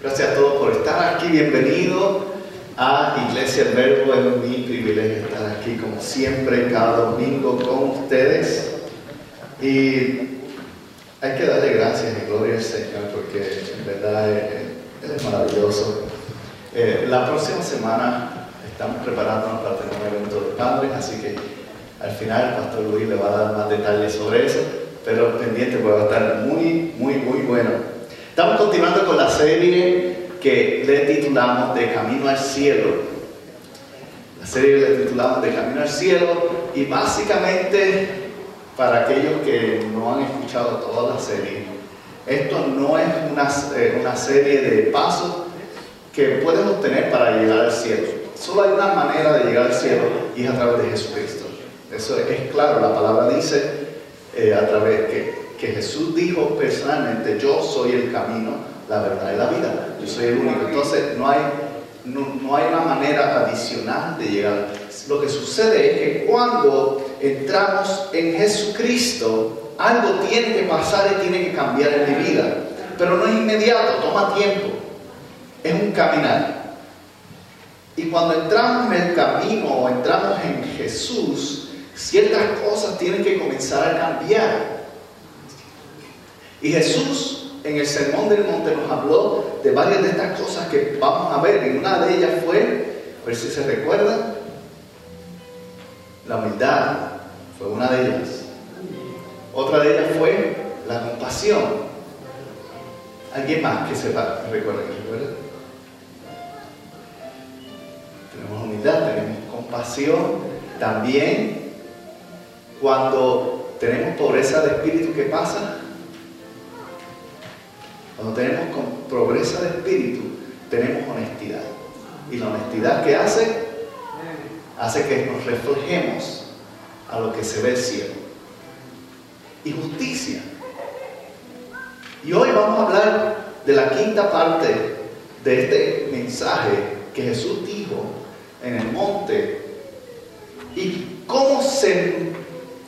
Gracias a todos por estar aquí. Bienvenido a Iglesia El Verbo. Es mi privilegio estar aquí como siempre cada domingo con ustedes. Y hay que darle gracias y gloria al Señor porque en verdad Él es maravilloso. Eh, la próxima semana estamos preparándonos para tener un evento de padres, así que al final el pastor Luis le va a dar más detalles sobre eso, pero pendiente porque va a estar muy, muy, muy bueno. Estamos continuando con la serie que le titulamos De Camino al Cielo. La serie le titulamos De Camino al Cielo y básicamente para aquellos que no han escuchado toda la serie, esto no es una, eh, una serie de pasos que puedes obtener para llegar al cielo. Solo hay una manera de llegar al cielo y es a través de Jesucristo. Eso es claro, la palabra dice eh, a través que que Jesús dijo personalmente, yo soy el camino, la verdad y la vida. Yo soy el único. Entonces no hay, no, hay una manera adicional de llegar. Lo que sucede es que cuando entramos en Jesucristo, algo tiene que pasar y tiene que cambiar en mi vida. Pero no es inmediato, toma tiempo. Es un caminar. Y cuando entramos en el camino o entramos en Jesús, ciertas cosas tienen que comenzar a cambiar. Y Jesús en el Sermón del Monte nos habló de varias de estas cosas que vamos a ver. Y una de ellas fue, a ver si se recuerda, la humildad fue una de ellas. Otra de ellas fue la compasión. ¿Alguien más que sepa, recuerda, recuerda? Tenemos humildad, tenemos compasión. También cuando tenemos pobreza de espíritu, ¿qué pasa? Cuando tenemos progresa de espíritu, tenemos honestidad. Y la honestidad que hace, hace que nos reflejemos a lo que se ve el cielo. Y justicia. Y hoy vamos a hablar de la quinta parte de este mensaje que Jesús dijo en el monte y cómo se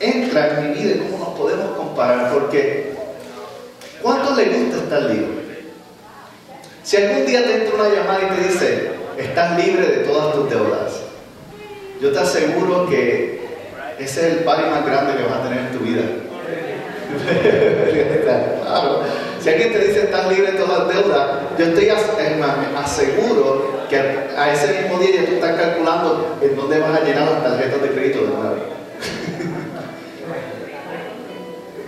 entra en mi vida y cómo nos podemos comparar, porque ¿Cuánto le gusta estar libre? Si algún día te entra una llamada y te dice, estás libre de todas tus deudas, yo te aseguro que ese es el par más grande que vas a tener en tu vida. claro. Si alguien te dice estás libre de todas las deudas, yo estoy aseguro que a ese mismo día ya tú estás calculando en dónde vas a llenar las tarjetas de crédito de nuevo.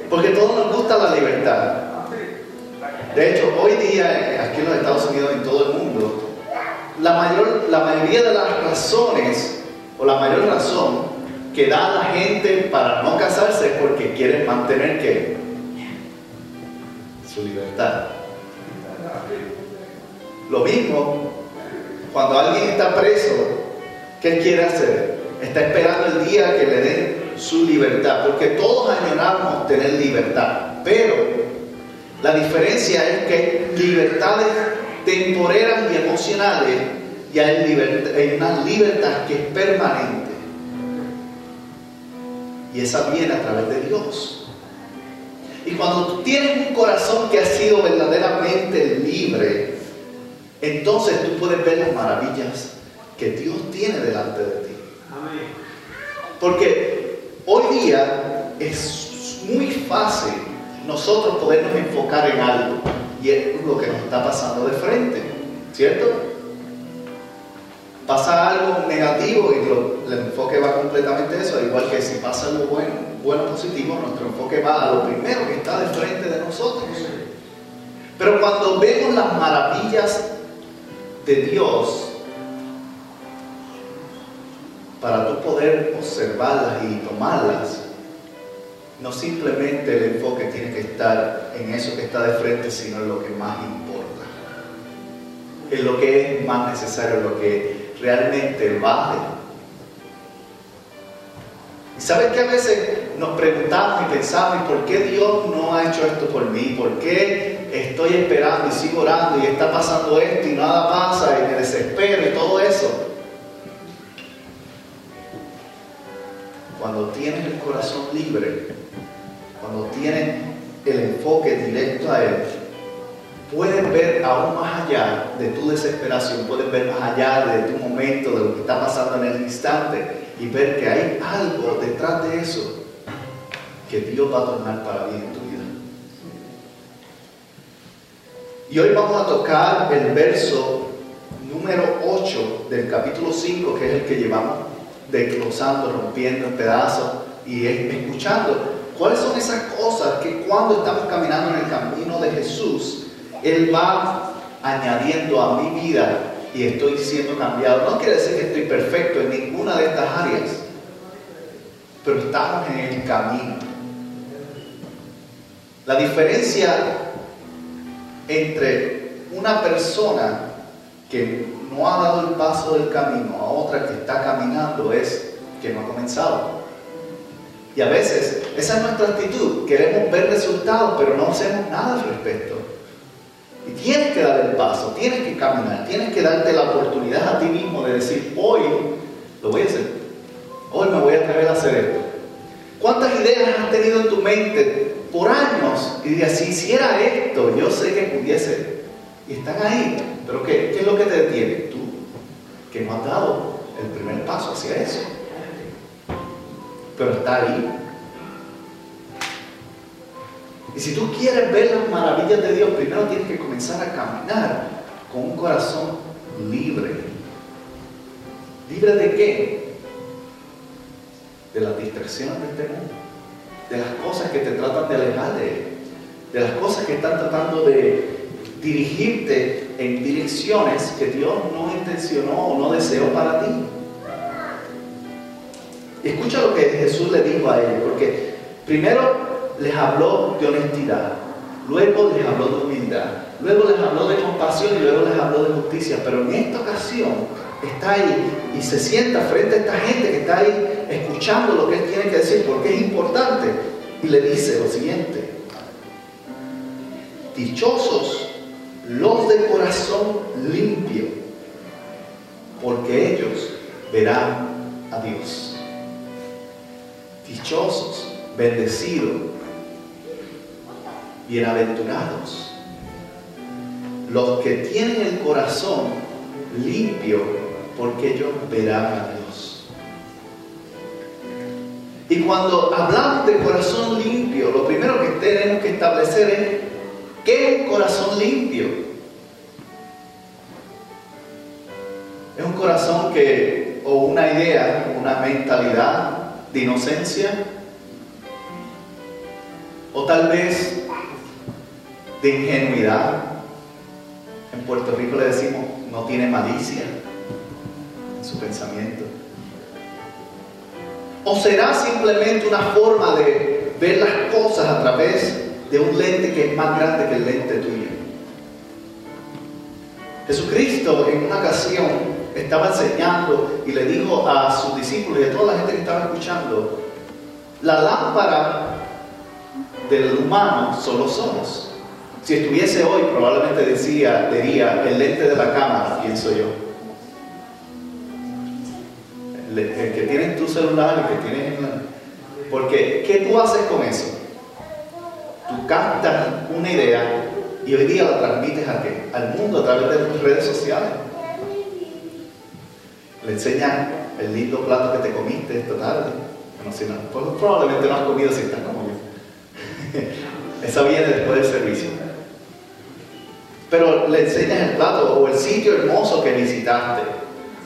Porque todos nos gusta la libertad. De hecho, hoy día, aquí en los Estados Unidos y en todo el mundo, la, mayor, la mayoría de las razones, o la mayor razón que da la gente para no casarse es porque quieren mantener ¿qué? su libertad. Lo mismo, cuando alguien está preso, ¿qué quiere hacer? Está esperando el día que le den su libertad, porque todos añoramos tener libertad, pero la diferencia es que libertades temporeras y emocionales y hay, una libertad que es permanente. Y esa viene a través de Dios. Y cuando tú tienes un corazón que ha sido verdaderamente libre, entonces tú puedes ver las maravillas que Dios tiene delante de ti. Porque hoy día es muy fácil nosotros podemos enfocar en algo y es lo que nos está pasando de frente, ¿cierto? Pasa algo negativo y el enfoque va completamente a eso, igual que si pasa algo bueno, bueno positivo, nuestro enfoque va a lo primero que está de frente de nosotros. Pero cuando vemos las maravillas de Dios, para tú poder observarlas y tomarlas, no simplemente el enfoque tiene que estar en eso que está de frente, sino en lo que más importa. en lo que es más necesario, lo que realmente vale. Y sabes que a veces nos preguntamos y pensamos, ¿por qué Dios no ha hecho esto por mí? ¿Por qué estoy esperando y sigo orando y está pasando esto y nada pasa y me desespero y todo eso? Cuando tienes el corazón libre, cuando tienes el enfoque directo a Él, puedes ver aún más allá de tu desesperación, puedes ver más allá de tu momento, de lo que está pasando en el instante y ver que hay algo detrás de eso que Dios va a tornar para bien en tu vida. Y hoy vamos a tocar el verso número 8 del capítulo 5, que es el que llevamos desglosando, rompiendo en pedazos y escuchando cuáles son esas cosas que cuando estamos caminando en el camino de Jesús, Él va añadiendo a mi vida y estoy siendo cambiado. No quiere decir que estoy perfecto en ninguna de estas áreas, pero estamos en el camino. La diferencia entre una persona que no ha dado el paso del camino a otra que está caminando es que no ha comenzado. Y a veces esa es nuestra actitud. Queremos ver resultados, pero no hacemos nada al respecto. Y tienes que dar el paso, tienes que caminar, tienes que darte la oportunidad a ti mismo de decir, hoy lo voy a hacer, hoy me voy a atrever a hacer esto. ¿Cuántas ideas has tenido en tu mente por años y dirías, si hiciera esto, yo sé que pudiese? Y están ahí, pero ¿qué, ¿qué es lo que te detiene? Tú, que no has dado el primer paso hacia eso. Pero está ahí, y si tú quieres ver las maravillas de Dios, primero tienes que comenzar a caminar con un corazón libre. ¿Libre de qué? De las distracciones de este mundo, de las cosas que te tratan de alejar de Él, de las cosas que están tratando de dirigirte en direcciones que Dios no intencionó o no deseó para ti. Escucha lo que Jesús le dijo a ellos, porque primero les habló de honestidad, luego les habló de humildad, luego les habló de compasión y luego les habló de justicia. Pero en esta ocasión está ahí y se sienta frente a esta gente que está ahí escuchando lo que él tiene que decir porque es importante y le dice lo siguiente. Dichosos los de corazón limpio, porque ellos verán a Dios. Dichosos, bendecidos, bienaventurados los que tienen el corazón limpio, porque ellos verán a Dios. Y cuando hablamos de corazón limpio, lo primero que tenemos que establecer es, ¿qué es un corazón limpio? Es un corazón que, o una idea, una mentalidad de inocencia, o tal vez de ingenuidad. En Puerto Rico le decimos, no tiene malicia en su pensamiento. ¿O será simplemente una forma de ver las cosas a través de un lente que es más grande que el lente tuyo? Jesucristo en una ocasión estaba enseñando y le dijo a sus discípulos y a toda la gente que estaba escuchando, la lámpara del humano son los ojos. Si estuviese hoy, probablemente decía, diría el lente de la cámara, pienso yo. El, que tiene en tu celular, el que tienes. Porque, ¿qué tú haces con eso? Tú captas una idea y hoy día la transmites a qué? Al mundo a través de tus redes sociales. Le enseñas el lindo plato que te comiste esta tarde. si no, pues probablemente no has comido si estás como yo. Esa viene después del servicio pero le enseñas el plato o el sitio hermoso que visitaste.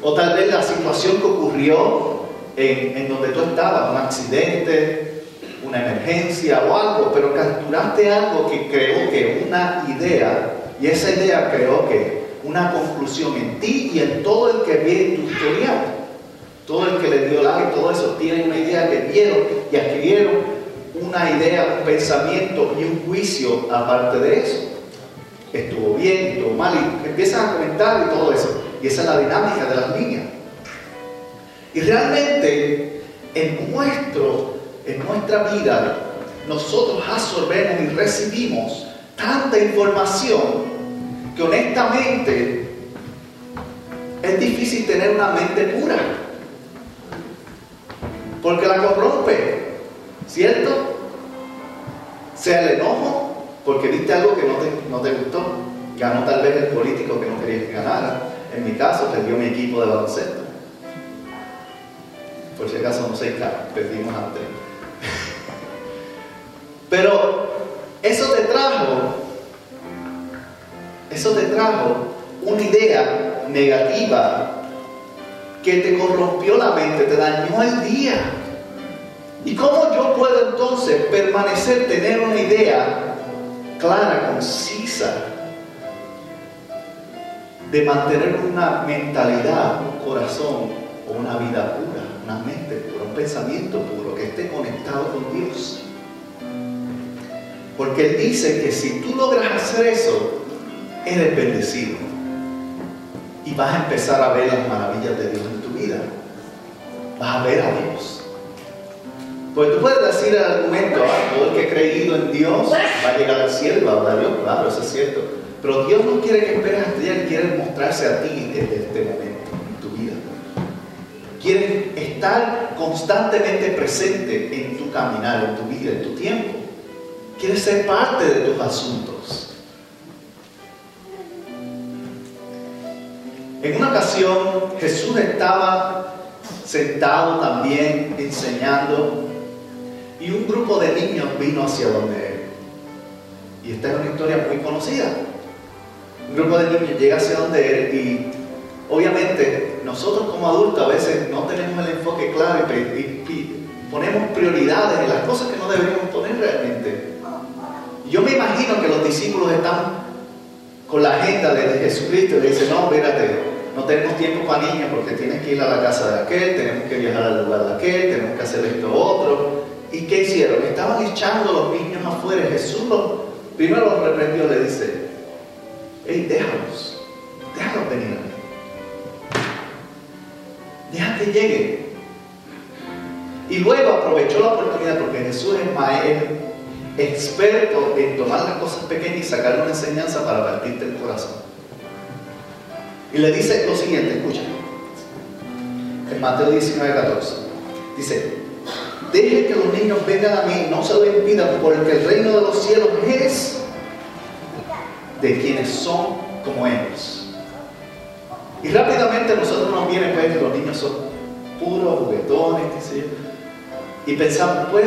O tal vez la situación que ocurrió en, donde tú estabas, un accidente, una emergencia o algo, pero capturaste algo que creó que una idea, y esa idea creó que una conclusión en ti y en todo el que ve tu historial. Todo el que le dio like, todo eso tiene una idea que vieron y adquirieron una idea, un pensamiento y un juicio aparte de eso. estuvo bien, estuvo mal, y empiezan a comentar y todo eso. Y esa es la dinámica de las líneas. Y realmente en, nuestro, en nuestra vida nosotros absorbemos y recibimos tanta información que honestamente es difícil tener una mente pura. Porque la corrompe, ¿cierto? Sea el enojo, porque viste algo que no te, no te gustó. Ganó tal vez el político que no quería que ganara. En mi caso, perdió mi equipo de baloncesto. Por si acaso no sé, perdimos antes. Pero eso te trajo, eso te trajo una idea negativa que te corrompió la mente, te dañó el día. ¿Y cómo yo puedo entonces permanecer, tener una idea clara, concisa, de mantener una mentalidad, un corazón o una vida pura, una mente pura, un pensamiento puro, que esté conectado con Dios? Porque Él dice que si tú logras hacer eso, eres bendecido. Y vas a empezar a ver las maravillas de Dios en tu vida. Vas a ver a Dios. Pues tú puedes decir el argumento, ah, todo el que ha creído en Dios va a llegar al cielo va a hablar a Dios. Claro, eso es cierto. Pero Dios no quiere que esperes hasta allá, Él quiere mostrarse a ti desde este momento en tu vida. Quiere estar constantemente presente en tu caminar, en tu vida, en tu tiempo. Quiere ser parte de tus asuntos. En una ocasión Jesús estaba sentado también enseñando y un grupo de niños vino hacia donde él. Y esta es una historia muy conocida. Un grupo de niños llega hacia donde él y obviamente nosotros como adultos a veces no tenemos el enfoque claro y, ponemos prioridades en las cosas que no deberíamos poner realmente. Yo me imagino que los discípulos están con la agenda de Jesucristo y le dicen, no, espérate, no tenemos tiempo para niños porque tienes que ir a la casa de aquel, tenemos que viajar al lugar de aquel, tenemos que hacer esto otro. ¿Y qué hicieron? Estaban echando a los niños afuera. Jesús primero los reprendió, le dice, hey, déjalos, déjalos venir a mí. Que lleguen. Y luego aprovechó la oportunidad porque Jesús es maestro, experto en tomar las cosas pequeñas y sacar una enseñanza para partirte el corazón. Y le dice lo siguiente, escucha. En Mateo 19, 14. Dice, Deje que los niños vengan a mí, no se lo impidan, porque el reino de los cielos es de quienes son como ellos. Y rápidamente nosotros nos viene pues que los niños son puros, juguetones, qué sé. Y pensamos, pues,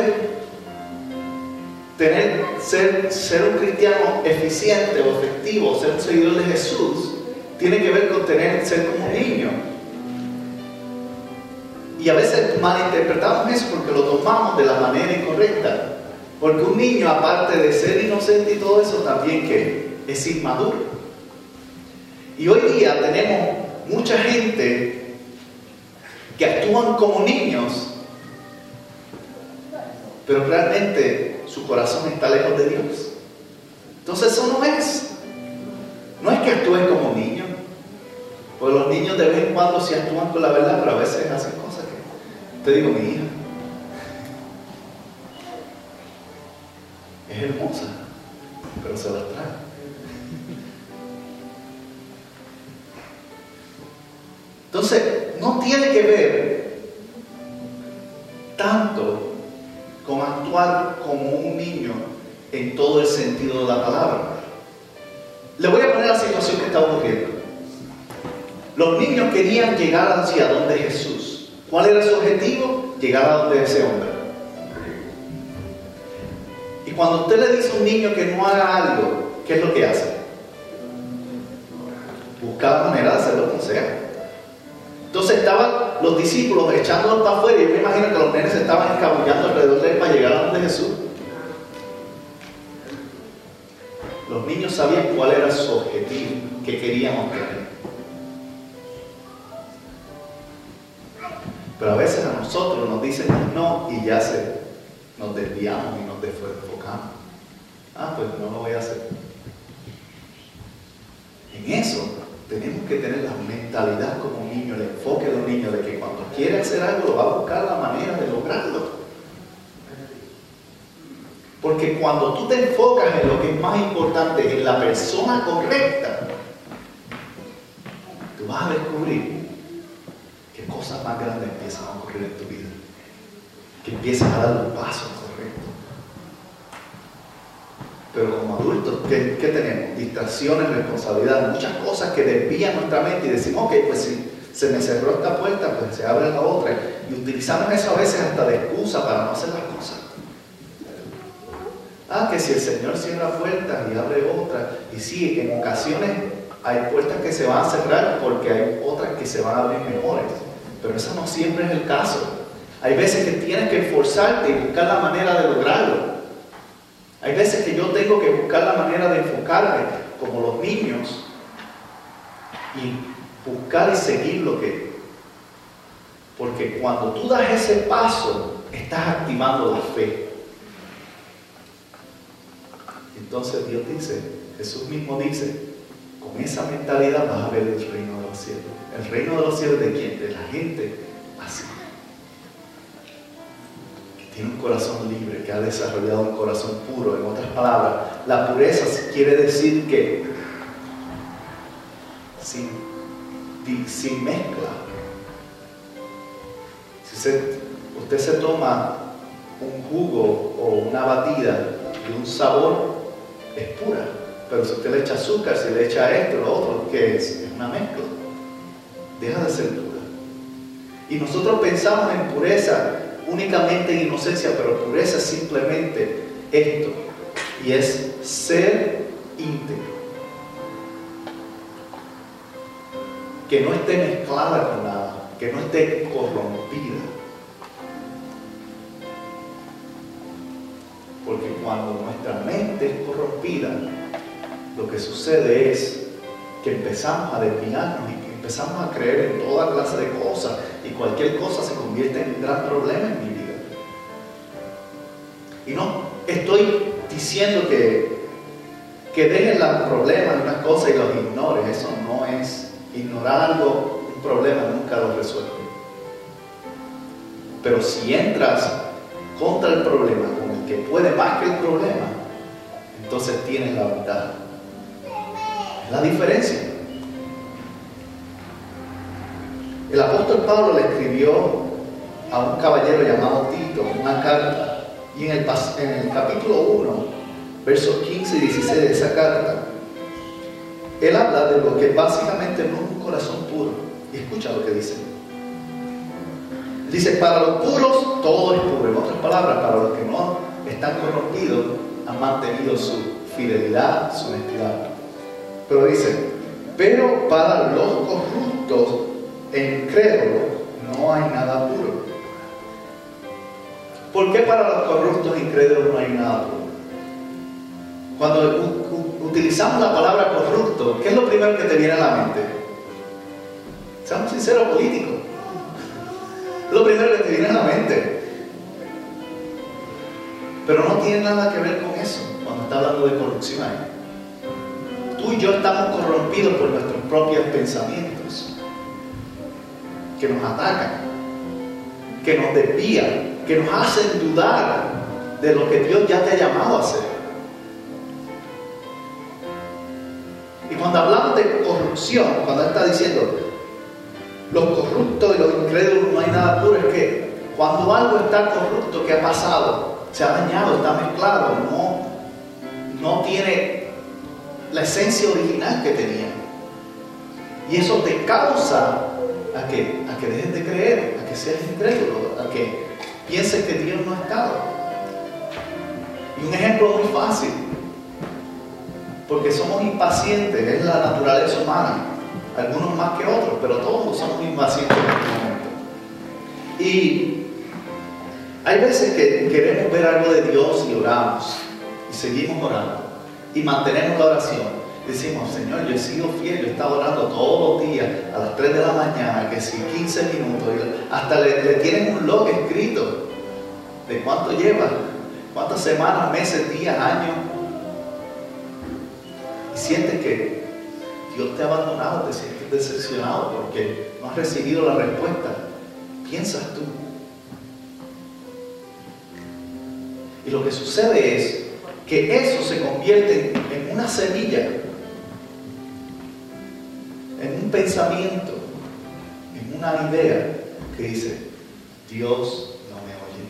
tener, ser, ser un cristiano eficiente o efectivo, ser un seguidor de Jesús, tiene que ver con tener, ser como un niño. Y a veces malinterpretamos eso porque lo tomamos de la manera incorrecta. Porque un niño, aparte de ser inocente y todo eso, también que es inmaduro. Y hoy día tenemos mucha gente que actúan como niños, pero realmente su corazón está lejos de Dios. Entonces eso no es. No es que actúen como niños. Porque los niños de vez en cuando sí actúan con la verdad, pero a veces hacen cosas que... Te digo, mi hija. Es hermosa, pero se las trae. Entonces, no tiene que ver tanto con actuar niño en todo el sentido de la palabra. Le voy a poner la situación que está ocurriendo. Los niños querían llegar hacia donde Jesús. ¿Cuál era su objetivo? Llegar a donde ese hombre. Y cuando usted le dice a un niño que no haga algo, ¿qué es lo que hace? Buscar manera de hacerlo como sea. Entonces estaban los discípulos echándolos para afuera y yo me imagino que los nenes estaban escabullando alrededor de él para llegar a donde Jesús. Niños sabían cuál era su objetivo, que querían obtener. Pero a veces a nosotros nos dicen no y ya se nos desviamos y nos desfocamos. Ah, pues no lo voy a hacer. en eso tenemos que tener la mentalidad como un niño, el enfoque de un niño, de que cuando quiere hacer algo va a buscar la manera de lograrlo. Porque cuando tú te enfocas en lo que es más importante, en la persona correcta, tú vas a descubrir que cosas más grandes empiezan a ocurrir en tu vida. Que empiezas a dar los pasos correctos. Pero como adultos, ¿qué, tenemos? Distracciones, responsabilidad, muchas cosas que desvían nuestra mente y decimos, ok, pues si se me cerró esta puerta, pues se abre la otra. Y utilizamos eso a veces hasta de excusa para no hacer las cosas. Ah, que si el Señor cierra puertas y abre otras. Y sí, en ocasiones hay puertas que se van a cerrar porque hay otras que se van a abrir mejores. Pero eso no siempre es el caso. Hay veces que tienes que esforzarte y buscar la manera de lograrlo. Hay veces que yo tengo que buscar la manera de enfocarme, como los niños, y buscar y seguir lo que... Porque cuando tú das ese paso, estás activando la fe. Entonces Dios dice, Jesús mismo dice, con esa mentalidad vas a ver el reino de los cielos. ¿El reino de los cielos de quién? De la gente así tiene un corazón libre, que ha desarrollado un corazón puro. En otras palabras, la pureza quiere decir que sin, sin mezcla. Si usted se toma un jugo o una batida de un sabor, es pura. Pero si usted le echa azúcar, si le echa esto, lo otro, ¿qué es? Es una mezcla. Deja de ser pura. Y nosotros pensamos en pureza únicamente en inocencia, pero pureza es simplemente esto, y es ser íntegro. Que no esté mezclada con nada, que no esté corrompida. Porque cuando nuestra mente es corrompida, lo que sucede es que empezamos a desviarnos y que empezamos a creer en toda clase de cosas y cualquier cosa se convierte en un gran problema en mi vida. Y no estoy diciendo que, que dejen los problemas y unas cosas y los ignores. Eso no es ignorar algo, un problema nunca lo resuelve. Pero si entras contra el problema, que puede más que el problema, entonces tienes la ventaja. Es la diferencia. El apóstol Pablo le escribió a un caballero llamado Tito una carta y en el, capítulo 1, versos 15 y 16 de esa carta, él habla de lo que básicamente no es un corazón puro. Y escucha lo que dice. Dice, para los puros todo es puro. En otras palabras, para los que no están corrompidos, han mantenido su fidelidad, su honestidad. Pero dice, pero para los corruptos en crédulo no hay nada puro. ¿Por qué para los corruptos e incrédulos no hay nada puro? Cuando utilizamos la palabra corrupto, ¿qué es lo primero que te viene a la mente? Seamos sinceros políticos. Lo primero que te viene a la Pero no tiene nada que ver con eso cuando está hablando de corrupción. Tú y yo estamos corrompidos por nuestros propios pensamientos que nos atacan, que nos desvían, que nos hacen dudar de lo que Dios ya te ha llamado a hacer. Y cuando hablamos de corrupción, cuando está diciendo los corruptos y los incrédulos no hay nada puro, es que cuando algo está corrupto, ¿qué ha pasado? Se ha dañado, está mezclado, no, no tiene la esencia original que tenía. Y eso te causa a que, a que dejes de creer, a que seas incrédulo, a que pienses que Dios no ha estado. Y un ejemplo muy fácil, porque somos impacientes, es la naturaleza humana, algunos más que otros, pero todos somos impacientes en este momento. Y hay veces que queremos ver algo de Dios y oramos, y seguimos orando, y mantenemos la oración decimos, Señor, yo he sido fiel, yo he estado orando todos los días a las 3 de la mañana, que si 15 minutos, hasta le, tienen un log escrito de cuánto lleva, cuántas semanas, meses, días, años. Y sientes que Dios te ha abandonado, te sientes decepcionado porque no has recibido la respuesta. Piensas tú. Y lo que sucede es que eso se convierte en una semilla, en un pensamiento, en una idea que dice, Dios no me oye.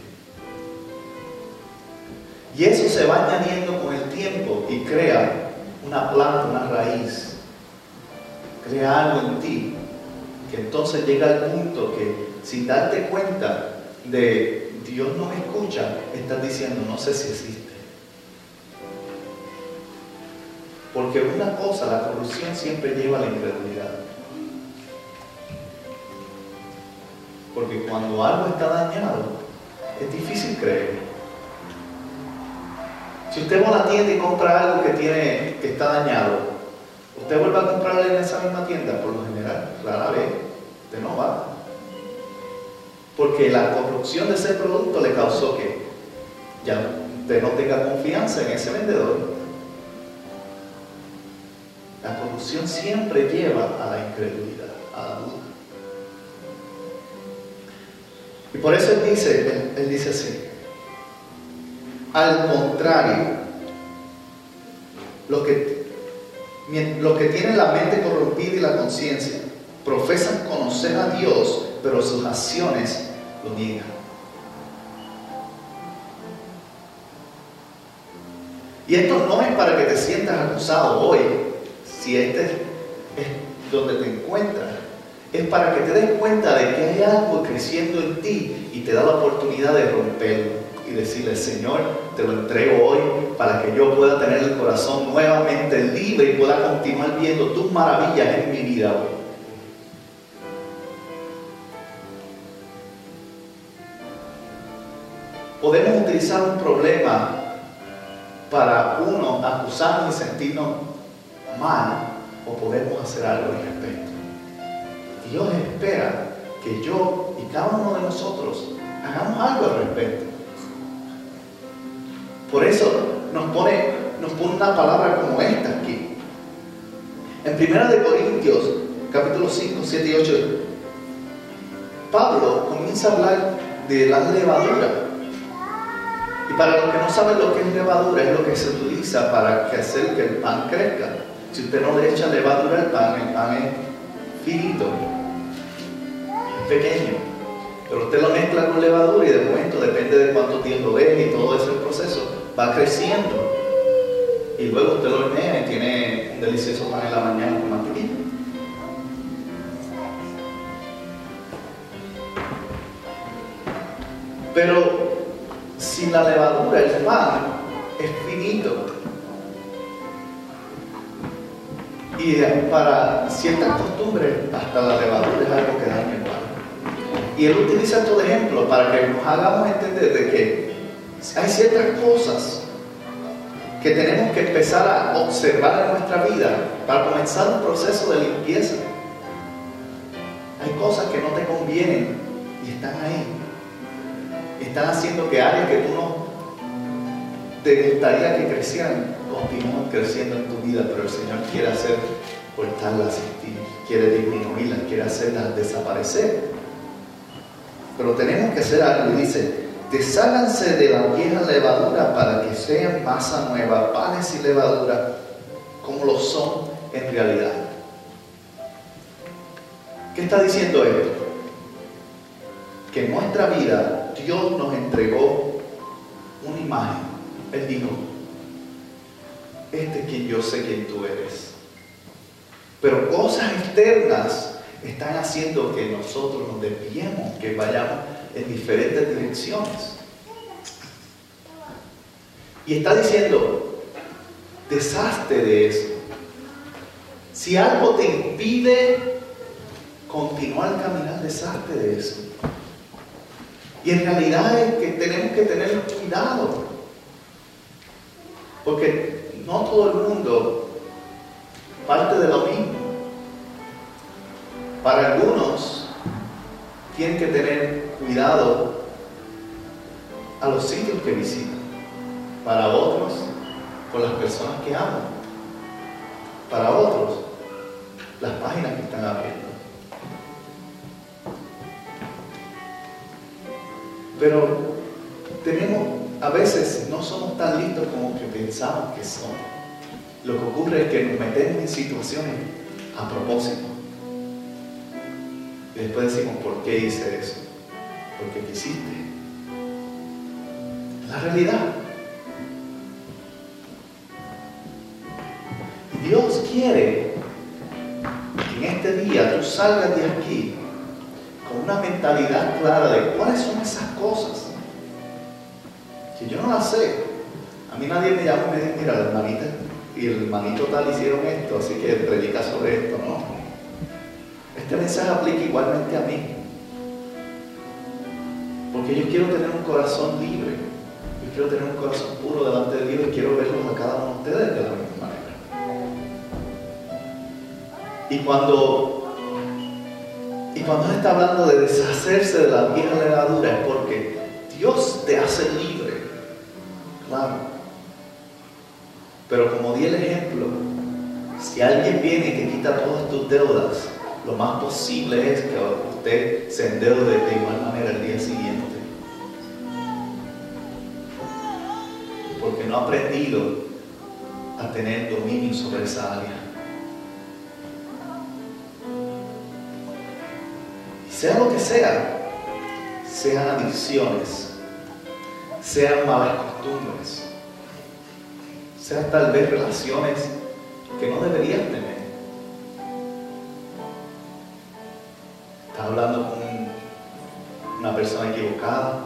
Y eso se va añadiendo con el tiempo y crea una planta, una raíz, crea algo en ti, que entonces llega al punto que sin darte cuenta de Dios no me escucha, estás diciendo, no sé si existe. Porque una cosa, la corrupción siempre lleva a la incredulidad. Porque cuando algo está dañado, es difícil creer. Si usted va a la tienda y compra algo que, tiene, que está dañado, usted vuelve a comprarle en esa misma tienda, por lo general, rara vez, usted no va. Porque la corrupción de ese producto le causó que ya usted no tenga confianza en ese vendedor. La corrupción siempre lleva a la incredulidad, a la duda. Y por eso él dice, él, dice así, al contrario, los que, los que tienen la mente corrompida y la conciencia profesan conocer a Dios, pero sus acciones lo niegan. Y esto no es para que te sientas acusado hoy, si este es donde te encuentras, es para que te des cuenta de que hay algo creciendo en ti y te da la oportunidad de romperlo y decirle, Señor, te lo entrego hoy para que yo pueda tener el corazón nuevamente libre y pueda continuar viendo tus maravillas en mi vida hoy. Podemos utilizar un problema para uno acusarnos y sentirnos mal o podemos hacer algo al respecto. Dios espera que yo y cada uno de nosotros hagamos algo al respecto. Por eso nos pone, nos pone una palabra como esta aquí. En 1 Corintios, capítulo 5, 7 y 8, Pablo comienza a hablar de la levadura. Y para los que no saben lo que es levadura, es lo que se utiliza para hacer que el pan crezca. Si usted no le echa levadura al pan, el pan es finito, pequeño, pero usted lo mezcla con levadura y de momento, depende de cuánto tiempo es y todo ese proceso, va creciendo. Y luego usted lo hornea y tiene un delicioso pan en la mañana con mantequilla. Pero sin la levadura, el pan es finito. Y para ciertas costumbres, hasta la levadura es algo que daña el pan. Y él utiliza estos ejemplos para que nos hagamos entender de que hay ciertas cosas que tenemos que empezar a observar en nuestra vida para comenzar un proceso de limpieza. Hay cosas que no te convienen y están ahí. Están haciendo que áreas que tú no te gustaría que crecieran, continúen creciendo en tu vida, pero el Señor quiere hacer cortarlas quiere disminuirlas, quiere hacerlas desaparecer pero tenemos que hacer algo. Y dice, desháganse de la vieja levadura para que sean masa nueva, panes y levadura, como lo son en realidad. ¿Qué está diciendo esto? Que en nuestra vida Dios nos entregó una imagen. Él dijo, este es quien yo sé quién tú eres. Pero cosas externas están haciendo que nosotros nos desviemos, que vayamos en diferentes direcciones. Y está diciendo, deshazte de eso. Si algo te impide continuar caminar, deshazte de eso. Y en realidad es que tenemos que tener cuidado. Porque no todo el mundo parte de lo mismo. Para algunos, tienen que tener cuidado a los sitios que visitan. Para otros, con las personas que aman. Para otros, las páginas que están abriendo. Pero tenemos, a veces no somos tan listos como que pensamos que somos. Lo que ocurre es que nos metemos en situaciones a propósito. Y después decimos, ¿por qué hice eso? Porque quisiste. La realidad. Dios quiere que en este día tú salgas de aquí una mentalidad clara de cuáles son esas cosas. Si yo no las sé, a mí nadie me llama y me dice, mira, la hermanita y el hermanito tal hicieron esto, así que predica sobre esto, no. Este mensaje aplica igualmente a mí. Porque yo quiero tener un corazón libre. Yo quiero tener un corazón puro delante de Dios y quiero verlos a cada uno de ustedes de la misma manera. Y cuando y cuando está hablando de deshacerse de la vieja levadura es porque Dios te hace libre. Claro. Pero como di el ejemplo, si alguien viene y te quita todas tus deudas, lo más posible es que usted se endeude de igual manera el día siguiente. Porque no ha aprendido a tener dominio sobre esa área. Sea lo que sea, sean adicciones, sean malas costumbres, sean tal vez relaciones que no deberías tener. Estás hablando con una persona equivocada,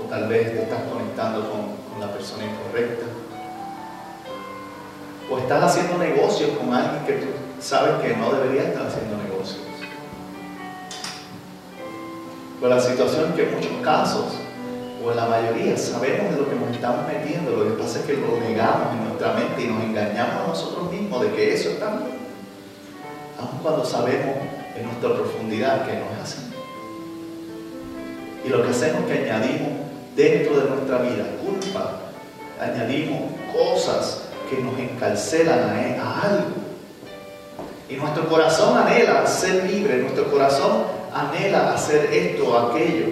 o tal vez te estás conectando con, con la persona incorrecta, o estás haciendo negocios con alguien que tú sabes que no deberías estar haciendo negocios. Pero la situación es que en muchos casos, o en la mayoría, sabemos de lo que nos estamos metiendo. Lo que pasa es que lo negamos en nuestra mente y nos engañamos a nosotros mismos de que eso está bien. Aun cuando sabemos en nuestra profundidad que no es así. Y lo que hacemos es que añadimos dentro de nuestra vida culpa, añadimos cosas que nos encarcelan a, a algo. Y nuestro corazón anhela ser libre, nuestro corazón anhela hacer esto o aquello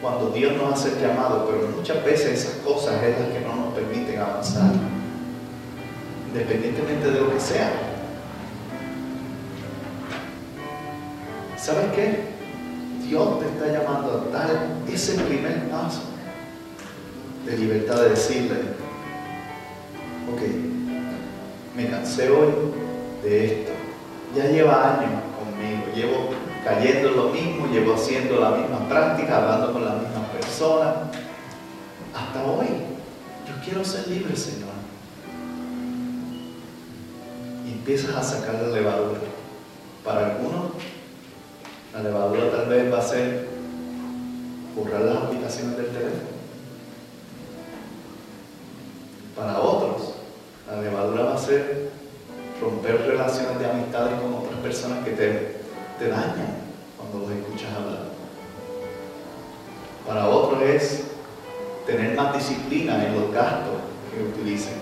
cuando Dios nos hace el llamado, pero muchas veces esas cosas es las que no nos permiten avanzar, independientemente de lo que sea. ¿Sabes qué? Dios te está llamando a dar ese primer paso de libertad de decirle, ok, me cansé hoy de esto, ya lleva años llevo cayendo en lo mismo, llevo haciendo la misma práctica, hablando con las mismas personas. Hasta hoy, yo quiero ser libre, Señor. Y empiezas a sacar la levadura. Para algunos, la levadura tal vez va a ser borrar las aplicaciones del teléfono. Para otros, la levadura va a ser romper relaciones de amistades con otras personas que te te dañan cuando los escuchas hablar. Para otros es tener más disciplina en los gastos que utilicen.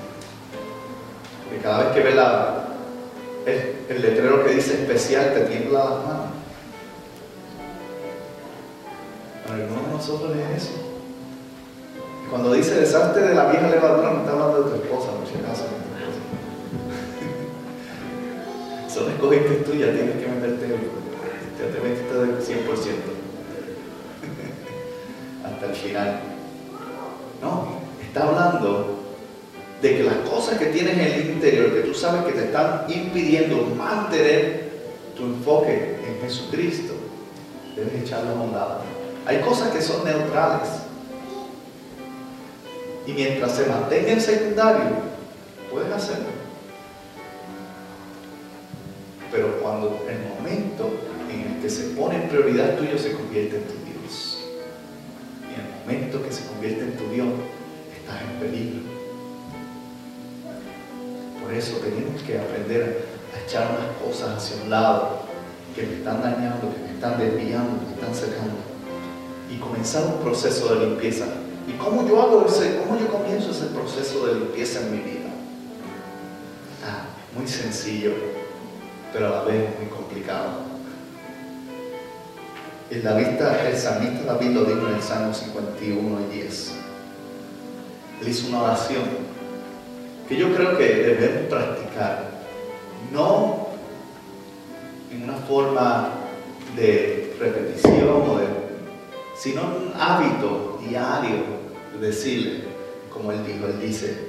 Porque cada vez que ves la, el, letrero que dice especial, te tiembla las manos. Para algunos de nosotros es eso. cuando dice deshazte de la vieja levadura, no está hablando de tu esposa, por si acaso. Son escogidas tuyas, tienes que meterte ya te metiste del 100% hasta el final. No, está hablando de que las cosas que tienes en el interior, que tú sabes que te están impidiendo mantener tu enfoque en Jesucristo, debes echarlas a un lado. Hay cosas que son neutrales. Y mientras se mantenga en secundario, puedes hacerlo. Cuando el momento que se pone en prioridad tuyo se convierte en tu Dios. Y en el momento que se convierte en tu Dios, estás en peligro. Por eso tenemos que aprender a echar unas cosas hacia un lado que me están dañando, que me están desviando, que me están secando. Y comenzar un proceso de limpieza. ¿Y cómo yo hago ese, cómo yo comienzo ese proceso de limpieza en mi vida? Ah, muy sencillo, pero a la vez muy complicado. El, vista, el salmista David lo dijo en el Salmo 51 y 10. Él hizo una oración que yo creo que debemos practicar, no en una forma de repetición, sino un hábito diario de decirle, como él dijo, él dice,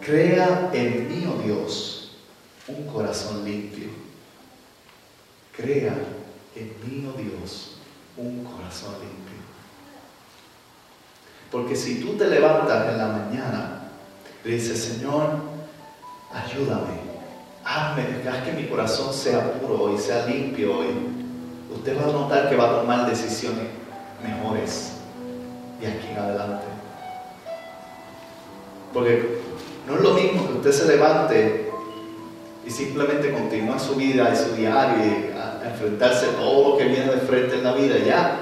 crea en mí, oh Dios, un corazón limpio. Crea en mí, oh Dios, un corazón limpio. Porque si tú te levantas en la mañana y dices, Señor, ayúdame, hazme, haz que mi corazón sea puro y sea limpio hoy, usted va a notar que va a tomar decisiones mejores de aquí en adelante. Porque no es lo mismo que usted se levante y simplemente continúa su vida y su diario y enfrentarse a todo lo que viene de frente en la vida. Ya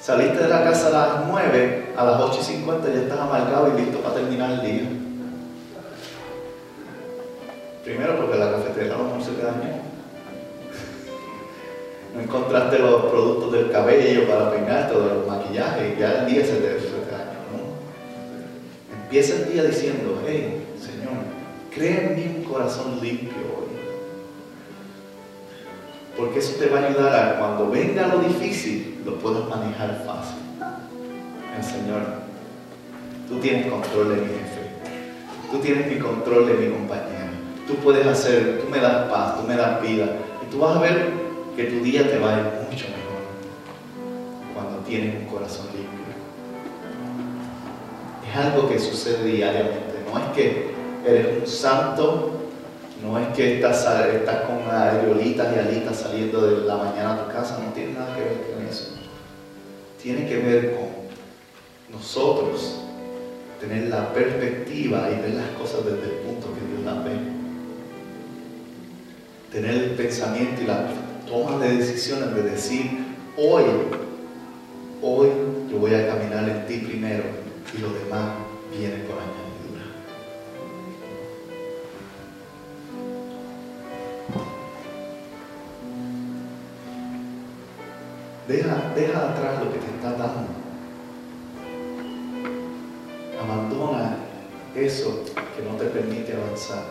saliste de la casa a las 9, a las 8 y 50 ya estás amargado y listo para terminar el día. Primero porque la cafetería a lo mejor se te dañó. No encontraste los productos del cabello para peinarte o de los maquillajes, ya el día se te, se dañó. Empieza el día diciendo, hey, Señor, crea en mí un corazón limpio porque eso te va a ayudar a cuando venga lo difícil, lo puedas manejar fácil. El Señor, tú tienes control de mi jefe, tú tienes mi control de mi compañero, tú puedes hacer, tú me das paz, tú me das vida, y tú vas a ver que tu día te va a ir mucho mejor cuando tienes un corazón limpio. Es algo que sucede diariamente, no es que eres un santo no es que estás, con aerolitas y alitas saliendo de la mañana a tu casa, no tiene nada que ver con eso. Tiene que ver con nosotros tener la perspectiva y ver las cosas desde el punto que Dios las ve. Tener el pensamiento y la toma de decisiones de decir, hoy, hoy yo voy a caminar en ti primero y lo demás viene por allá. Deja, deja atrás lo que te está dando. Abandona eso que no te permite avanzar.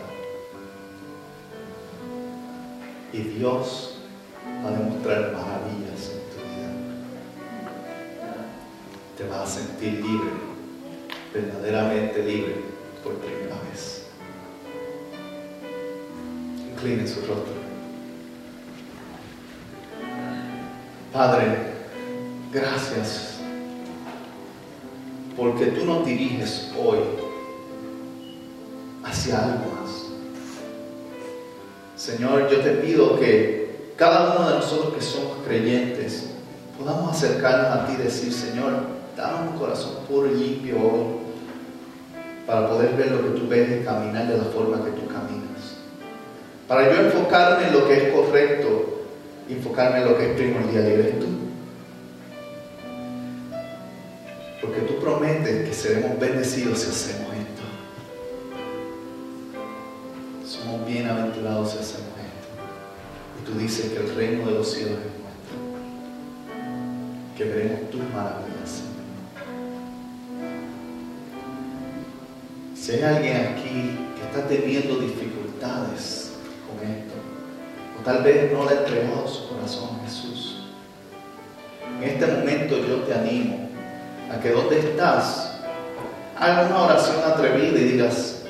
Y Dios va a demostrar maravillas en tu vida. Te vas a sentir libre, verdaderamente libre por primera vez. Incline su rostro. Padre, gracias porque tú nos diriges hoy hacia algo más. Señor, yo te pido que cada uno de nosotros que somos creyentes podamos acercarnos a ti y decir, Señor, dame un corazón puro y limpio hoy para poder ver lo que tú ves y caminar de la forma que tú caminas. Para yo enfocarme en lo que es correcto enfocarme en lo que es primordial y eres tú. Porque tú prometes que seremos bendecidos si hacemos esto. Somos bienaventurados si hacemos esto. Y tú dices que el reino de los cielos es nuestro. Que veremos tus maravillas, Si hay alguien aquí que está teniendo dificultades con esto, Tal vez no le ha su corazón Jesús. En este momento yo te animo a que donde estás, hagas una oración atrevida y digas,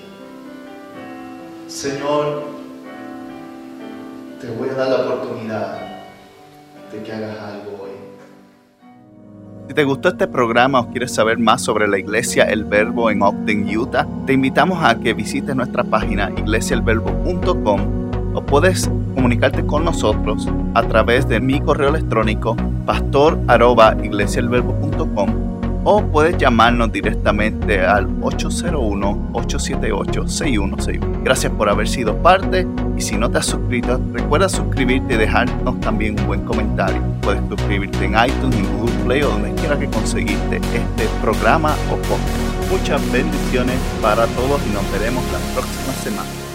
Señor, te voy a dar la oportunidad de que hagas algo hoy. Si te gustó este programa o quieres saber más sobre la iglesia El Verbo en Ogden, Utah, te invitamos a que visites nuestra página iglesiaelverbo.com o puedes comunicarte con nosotros a través de mi correo electrónico pastor@iglesialverbo.com o puedes llamarnos directamente al 801-878-6161. Gracias por haber sido parte y si no te has suscrito, recuerda suscribirte y dejarnos también un buen comentario. Puedes suscribirte en iTunes, en Google Play o donde quiera que conseguiste este programa o podcast. Muchas bendiciones para todos y nos veremos la próxima semana.